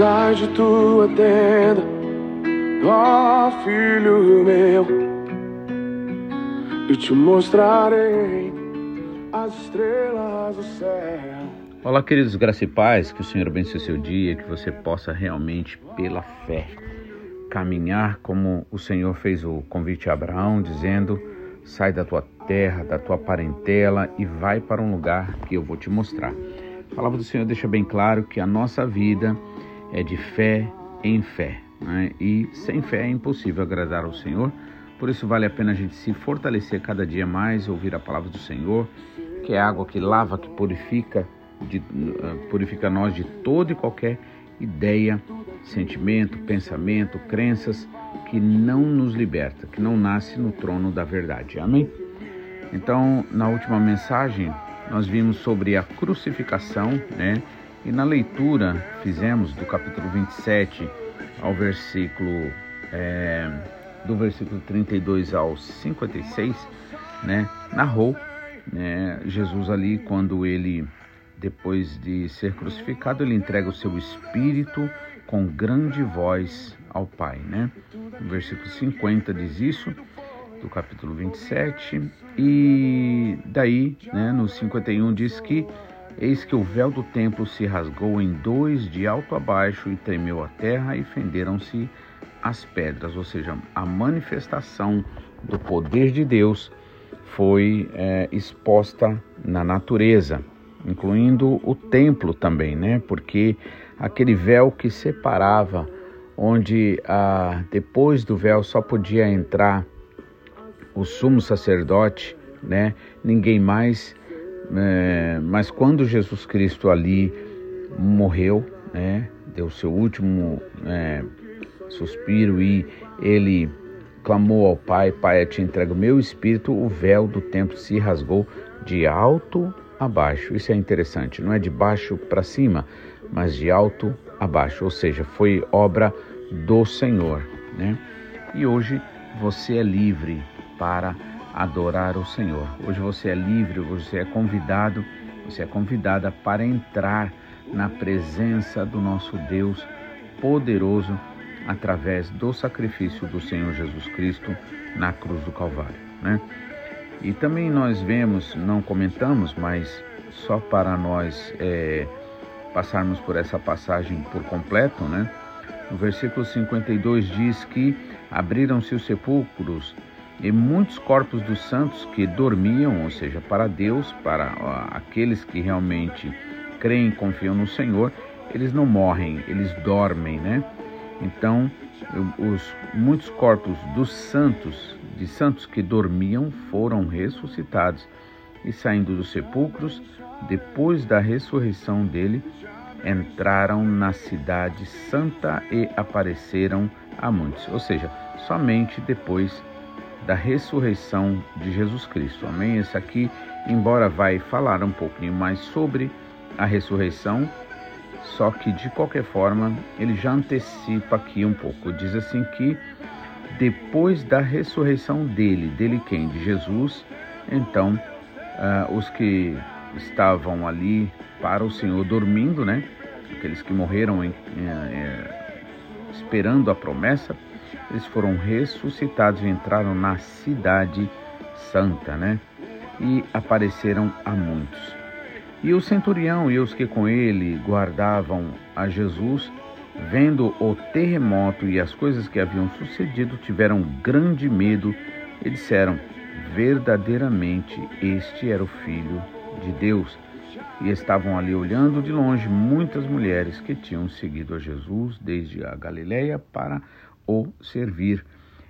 sai de tua tenda, ó filho meu, e te mostrarei as estrelas do céu. Olá, queridos graça e paz, que o Senhor abençoe seu dia, que você possa realmente, pela fé, caminhar como o Senhor fez o convite a Abraão, dizendo: sai da tua terra, da tua parentela e vai para um lugar que eu vou te mostrar. A palavra do Senhor deixa bem claro que a nossa vida é de fé em fé, né? e sem fé é impossível agradar ao Senhor. Por isso vale a pena a gente se fortalecer cada dia mais, ouvir a palavra do Senhor, que é água que lava, que purifica, de, uh, purifica nós de toda e qualquer ideia, sentimento, pensamento, crenças que não nos liberta, que não nasce no trono da verdade. Amém? Então, na última mensagem, nós vimos sobre a crucificação, né? E na leitura fizemos do capítulo 27 ao versículo é, do versículo 32 ao 56, né? Narrou né, Jesus ali quando ele depois de ser crucificado, ele entrega o seu espírito com grande voz ao Pai, né? O versículo 50 diz isso, do capítulo 27, e daí, né, no 51 diz que eis que o véu do templo se rasgou em dois de alto a baixo e tremeu a terra e fenderam-se as pedras, ou seja, a manifestação do poder de Deus foi é, exposta na natureza incluindo o templo também, né? Porque aquele véu que separava, onde ah, depois do véu só podia entrar o sumo sacerdote, né? Ninguém mais. É, mas quando Jesus Cristo ali morreu, né? Deu seu último é, suspiro e ele clamou ao Pai: Pai, eu te entrego meu espírito. O véu do templo se rasgou de alto abaixo. Isso é interessante, não é de baixo para cima, mas de alto a baixo, ou seja, foi obra do Senhor, né? E hoje você é livre para adorar o Senhor. Hoje você é livre, você é convidado, você é convidada para entrar na presença do nosso Deus poderoso através do sacrifício do Senhor Jesus Cristo na cruz do Calvário, né? E também nós vemos, não comentamos, mas só para nós é, passarmos por essa passagem por completo, né? No versículo 52 diz que abriram-se os sepulcros e muitos corpos dos santos que dormiam, ou seja, para Deus, para aqueles que realmente creem e confiam no Senhor, eles não morrem, eles dormem, né? Então, os muitos corpos dos santos, de santos que dormiam, foram ressuscitados e saindo dos sepulcros, depois da ressurreição dele, entraram na cidade santa e apareceram a muitos. Ou seja, somente depois da ressurreição de Jesus Cristo. Amém? Esse aqui, embora vai falar um pouquinho mais sobre a ressurreição, só que de qualquer forma ele já antecipa aqui um pouco. Diz assim que depois da ressurreição dele, dele quem? De Jesus, então uh, os que estavam ali para o Senhor dormindo, né? Aqueles que morreram em, em, em, esperando a promessa, eles foram ressuscitados e entraram na cidade santa, né? E apareceram a muitos. E o centurião e os que com ele guardavam a Jesus, vendo o terremoto e as coisas que haviam sucedido, tiveram grande medo e disseram: Verdadeiramente este era o Filho de Deus. E estavam ali olhando de longe muitas mulheres que tinham seguido a Jesus desde a Galiléia para o servir,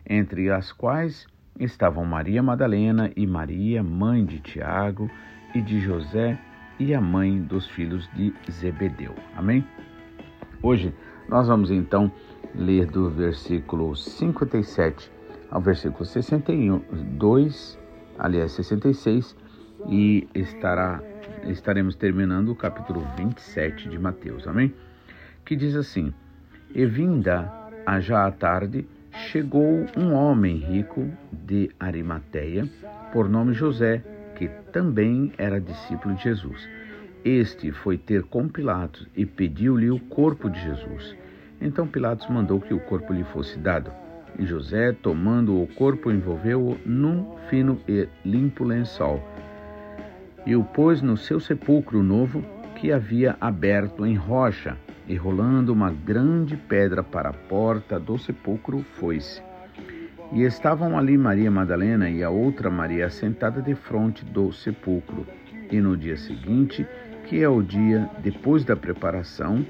entre as quais estavam Maria Madalena e Maria, mãe de Tiago e de José e a mãe dos filhos de Zebedeu. Amém? Hoje nós vamos então ler do versículo 57 ao versículo 62, aliás 66, e estará estaremos terminando o capítulo 27 de Mateus. Amém? Que diz assim: E vinda já à tarde, chegou um homem rico de Arimateia, por nome José, que também era discípulo de Jesus. este foi ter com Pilatos e pediu-lhe o corpo de Jesus. Então Pilatos mandou que o corpo lhe fosse dado. E José, tomando o corpo, envolveu-o num fino e limpo lençol e o pôs no seu sepulcro novo que havia aberto em rocha, e rolando uma grande pedra para a porta do sepulcro, foi-se. E estavam ali Maria Madalena e a outra Maria sentada de frente do sepulcro. E no dia seguinte, que é o dia depois da preparação,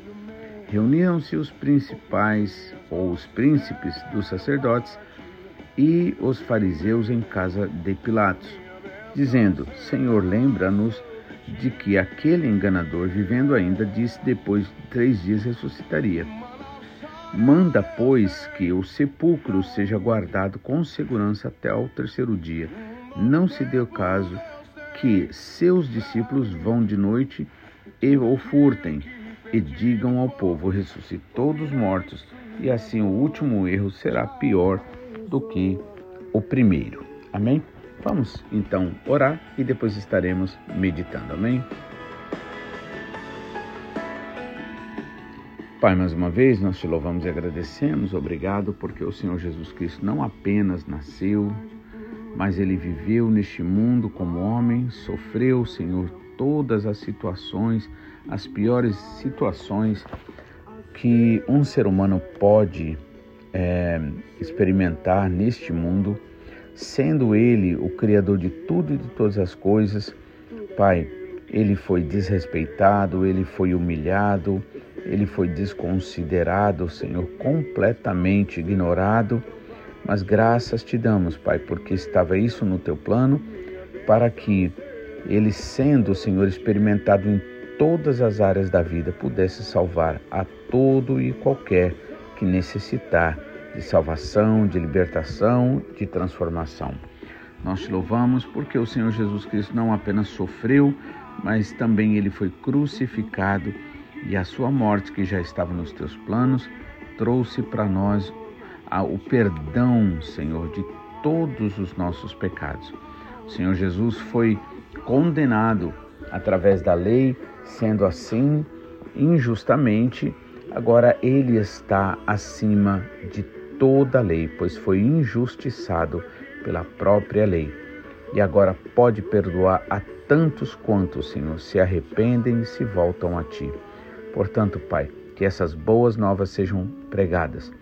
reuniram-se os principais ou os príncipes dos sacerdotes e os fariseus em casa de Pilatos, dizendo: Senhor, lembra-nos de que aquele enganador, vivendo ainda, disse depois de três dias ressuscitaria. Manda, pois, que o sepulcro seja guardado com segurança até ao terceiro dia. Não se dê o caso que seus discípulos vão de noite e o furtem e digam ao povo: ressuscitou dos mortos, e assim o último erro será pior do que o primeiro. Amém? Vamos então orar e depois estaremos meditando. Amém? Pai, mais uma vez nós te louvamos e agradecemos. Obrigado porque o Senhor Jesus Cristo não apenas nasceu, mas ele viveu neste mundo como homem, sofreu, Senhor, todas as situações, as piores situações que um ser humano pode é, experimentar neste mundo sendo Ele o Criador de tudo e de todas as coisas, Pai, ele foi desrespeitado, ele foi humilhado, ele foi desconsiderado, Senhor, completamente ignorado. Mas graças te damos, Pai, porque estava isso no teu plano, para que ele, sendo, Senhor, experimentado em todas as áreas da vida, pudesse salvar a todo e qualquer que necessitar de salvação, de libertação, de transformação. Nós te louvamos porque o Senhor Jesus Cristo não apenas sofreu, mas também ele foi crucificado e a sua morte, que já estava nos teus planos, trouxe para nós o perdão, Senhor, de todos os nossos pecados. O Senhor Jesus foi condenado através da lei, sendo assim injustamente, agora ele está acima de toda a lei, pois foi injustiçado pela própria lei. E agora pode perdoar a tantos quantos, Senhor, se arrependem e se voltam a Ti. Portanto, Pai, que essas boas novas sejam pregadas.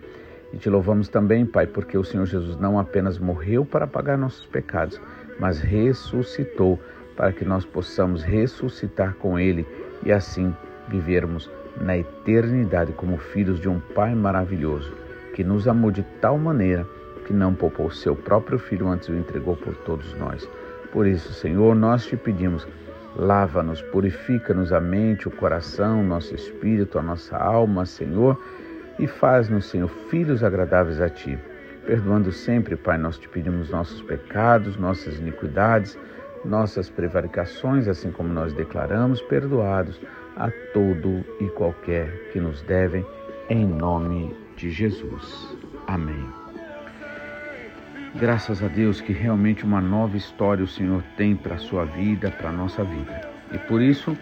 E te louvamos também, Pai, porque o Senhor Jesus não apenas morreu para pagar nossos pecados, mas ressuscitou para que nós possamos ressuscitar com Ele e assim vivermos na eternidade como filhos de um Pai maravilhoso que nos amou de tal maneira que não poupou seu próprio filho antes o entregou por todos nós. Por isso, Senhor, nós te pedimos, lava-nos, purifica-nos a mente, o coração, nosso espírito, a nossa alma, Senhor, e faz-nos, Senhor, filhos agradáveis a ti. Perdoando sempre, Pai, nós te pedimos nossos pecados, nossas iniquidades, nossas prevaricações, assim como nós declaramos, perdoados a todo e qualquer que nos devem, em nome de Jesus. Amém. Graças a Deus que realmente uma nova história o Senhor tem para a sua vida, para a nossa vida. E por isso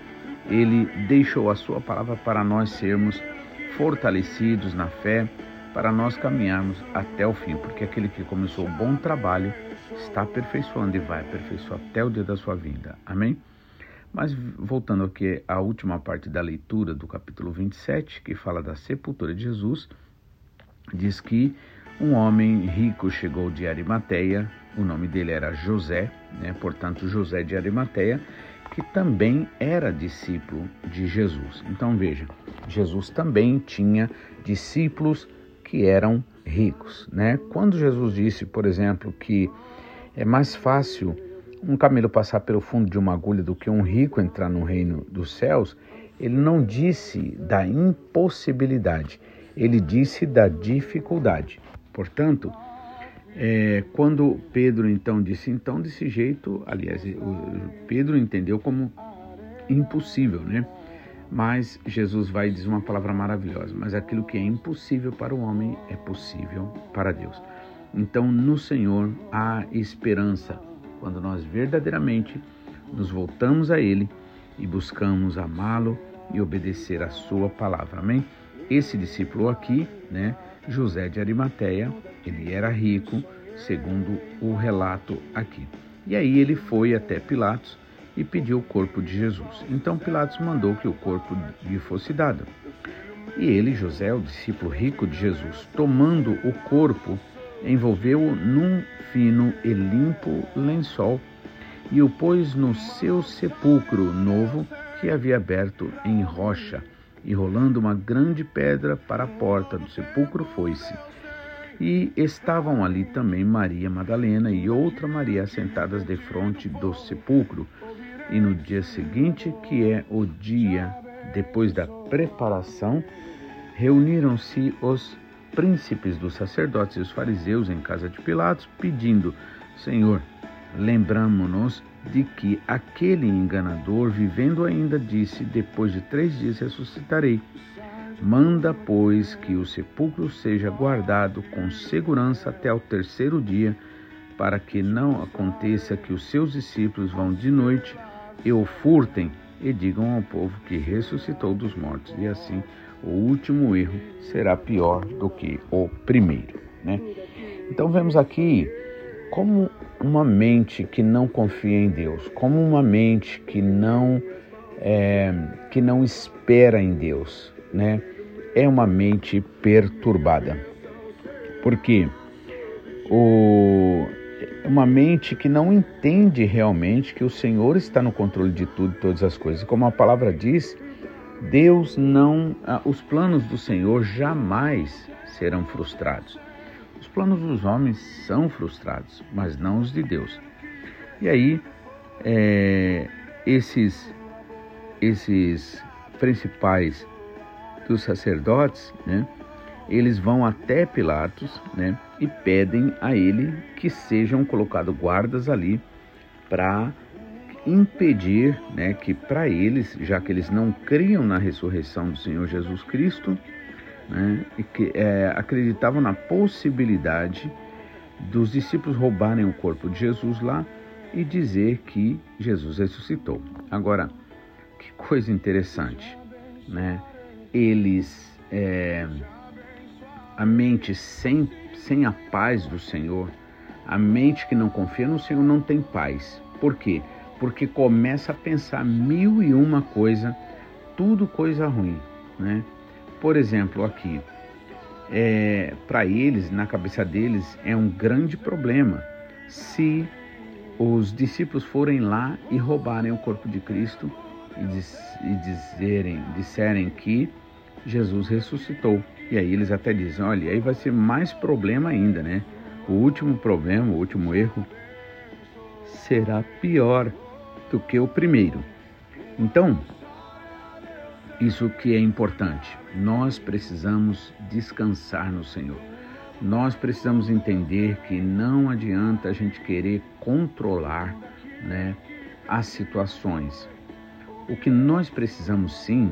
ele deixou a sua palavra para nós sermos fortalecidos na fé, para nós caminharmos até o fim, porque aquele que começou o bom trabalho está aperfeiçoando e vai aperfeiçoar até o dia da sua vida. Amém? Mas voltando aqui à última parte da leitura do capítulo 27, que fala da sepultura de Jesus, diz que um homem rico chegou de Arimateia, o nome dele era José, né? portanto José de Arimateia, que também era discípulo de Jesus. Então veja, Jesus também tinha discípulos que eram ricos, né? Quando Jesus disse, por exemplo, que é mais fácil um camelo passar pelo fundo de uma agulha do que um rico entrar no reino dos céus, ele não disse da impossibilidade, ele disse da dificuldade. Portanto, é, quando Pedro então disse, então desse jeito, aliás, Pedro entendeu como impossível, né? Mas Jesus vai dizer uma palavra maravilhosa, mas aquilo que é impossível para o homem é possível para Deus. Então, no Senhor há esperança quando nós verdadeiramente nos voltamos a Ele e buscamos amá-lo e obedecer a sua palavra. Amém? Esse discípulo aqui, né, José de Arimateia, ele era rico, segundo o relato aqui. E aí ele foi até Pilatos e pediu o corpo de Jesus. Então Pilatos mandou que o corpo lhe fosse dado. E ele, José, o discípulo rico de Jesus, tomando o corpo, envolveu-o num fino e limpo lençol e o pôs no seu sepulcro novo que havia aberto em rocha, e rolando uma grande pedra para a porta do sepulcro foi-se. E estavam ali também Maria Madalena e outra Maria sentadas defronte do sepulcro. E no dia seguinte, que é o dia depois da preparação, reuniram-se os príncipes dos sacerdotes e os fariseus em casa de Pilatos, pedindo: Senhor, lembramo-nos de que aquele enganador, vivendo ainda, disse: Depois de três dias ressuscitarei. Manda, pois, que o sepulcro seja guardado com segurança até o terceiro dia, para que não aconteça que os seus discípulos vão de noite e o furtem e digam ao povo que ressuscitou dos mortos. E assim, o último erro será pior do que o primeiro. Né? Então, vemos aqui como uma mente que não confia em Deus, como uma mente que não é, que não espera em Deus, né? É uma mente perturbada, porque o uma mente que não entende realmente que o Senhor está no controle de tudo, todas as coisas. Como a palavra diz, Deus não, ah, os planos do Senhor jamais serão frustrados. Os planos dos homens são frustrados, mas não os de Deus. E aí, é, esses, esses principais dos sacerdotes, né, eles vão até Pilatos né, e pedem a ele que sejam colocados guardas ali para impedir né, que para eles, já que eles não criam na ressurreição do Senhor Jesus Cristo, né, e que é, acreditavam na possibilidade dos discípulos roubarem o corpo de Jesus lá e dizer que Jesus ressuscitou. Agora, que coisa interessante, né? Eles, é, a mente sem, sem a paz do Senhor, a mente que não confia no Senhor não tem paz. Por quê? Porque começa a pensar mil e uma coisa, tudo coisa ruim, né? Por exemplo, aqui, é, para eles, na cabeça deles, é um grande problema se os discípulos forem lá e roubarem o corpo de Cristo e, diz, e dizerem, disserem que Jesus ressuscitou. E aí eles até dizem, olha, aí vai ser mais problema ainda, né? O último problema, o último erro, será pior do que o primeiro. Então, isso que é importante. Nós precisamos descansar no Senhor. Nós precisamos entender que não adianta a gente querer controlar né, as situações. O que nós precisamos sim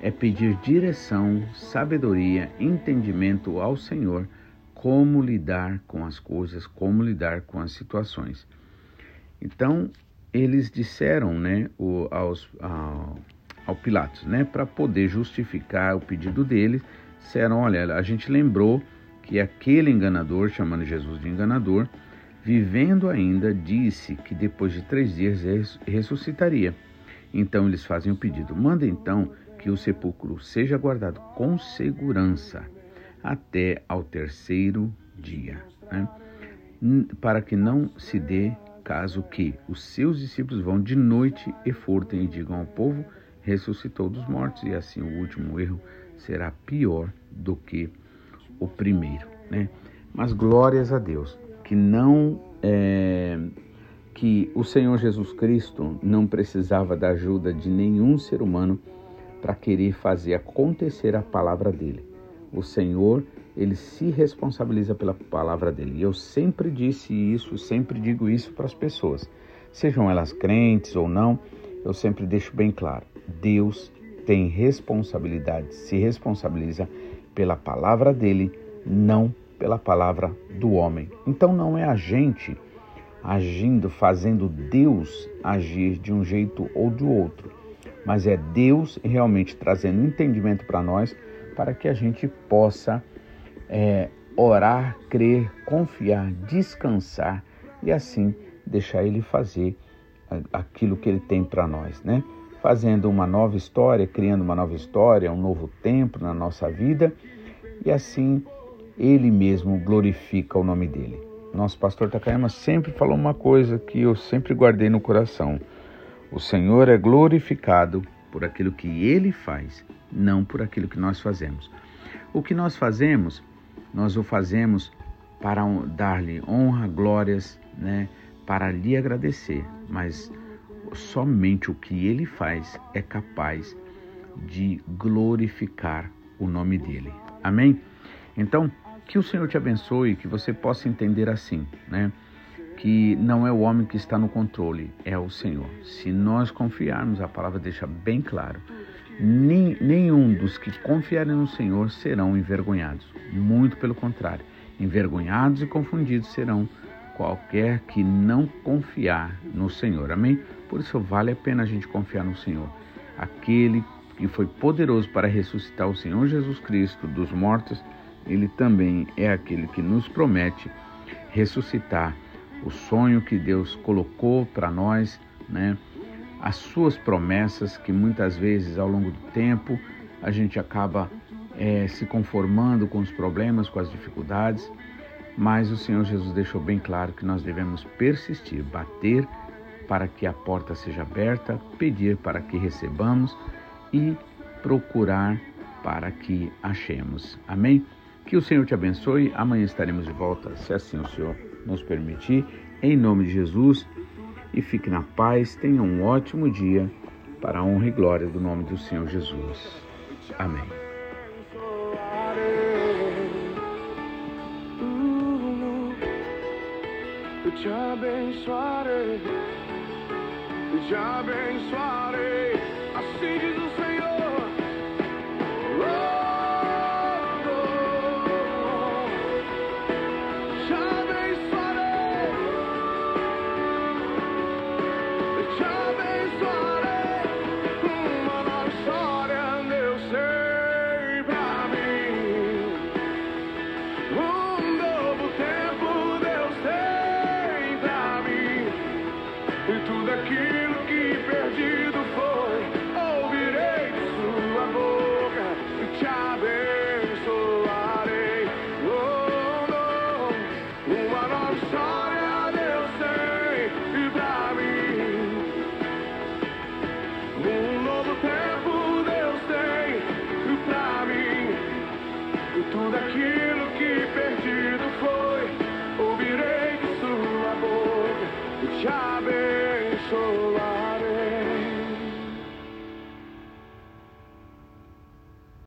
é pedir direção, sabedoria, entendimento ao Senhor como lidar com as coisas, como lidar com as situações. Então, eles disseram né, o, aos, ao Pilatos, né, para poder justificar o pedido dele, disseram: olha, a gente lembrou que aquele enganador, chamando Jesus de enganador, vivendo ainda, disse que depois de três dias ressuscitaria. Então eles fazem o pedido: manda então que o sepulcro seja guardado com segurança até ao terceiro dia, né? para que não se dê caso que os seus discípulos vão de noite e furtem e digam ao povo ressuscitou dos mortos e assim o último erro será pior do que o primeiro, né? Mas glórias a Deus que não é, que o Senhor Jesus Cristo não precisava da ajuda de nenhum ser humano para querer fazer acontecer a palavra dele. O Senhor, ele se responsabiliza pela palavra dele. E eu sempre disse isso, sempre digo isso para as pessoas, sejam elas crentes ou não, eu sempre deixo bem claro. Deus tem responsabilidade, se responsabiliza pela palavra dele, não pela palavra do homem. Então não é a gente agindo, fazendo Deus agir de um jeito ou do outro. mas é Deus realmente trazendo entendimento para nós, para que a gente possa é, orar, crer, confiar, descansar e assim deixar Ele fazer aquilo que Ele tem para nós, né? Fazendo uma nova história, criando uma nova história, um novo tempo na nossa vida e assim Ele mesmo glorifica o nome dele. Nosso pastor Takayama sempre falou uma coisa que eu sempre guardei no coração. O Senhor é glorificado por aquilo que Ele faz, não por aquilo que nós fazemos. O que nós fazemos, nós o fazemos para dar-lhe honra, glórias, né, para lhe agradecer, mas somente o que Ele faz é capaz de glorificar o nome dele. Amém? Então, que o Senhor te abençoe, que você possa entender assim, né? Que não é o homem que está no controle, é o Senhor. Se nós confiarmos, a palavra deixa bem claro, nenhum dos que confiarem no Senhor serão envergonhados. Muito pelo contrário, envergonhados e confundidos serão qualquer que não confiar no Senhor. Amém? Por isso vale a pena a gente confiar no Senhor. Aquele que foi poderoso para ressuscitar o Senhor Jesus Cristo dos mortos ele também é aquele que nos promete ressuscitar o sonho que Deus colocou para nós, né? As suas promessas que muitas vezes ao longo do tempo a gente acaba é, se conformando com os problemas, com as dificuldades, mas o Senhor Jesus deixou bem claro que nós devemos persistir, bater para que a porta seja aberta, pedir para que recebamos e procurar para que achemos. Amém? Que o Senhor te abençoe. Amanhã estaremos de volta, se assim o Senhor nos permitir. Em nome de Jesus. E fique na paz. Tenha um ótimo dia. Para a honra e glória do nome do Senhor Jesus. Amém. Te abençoarei, te abençoarei, assim diz o Senhor.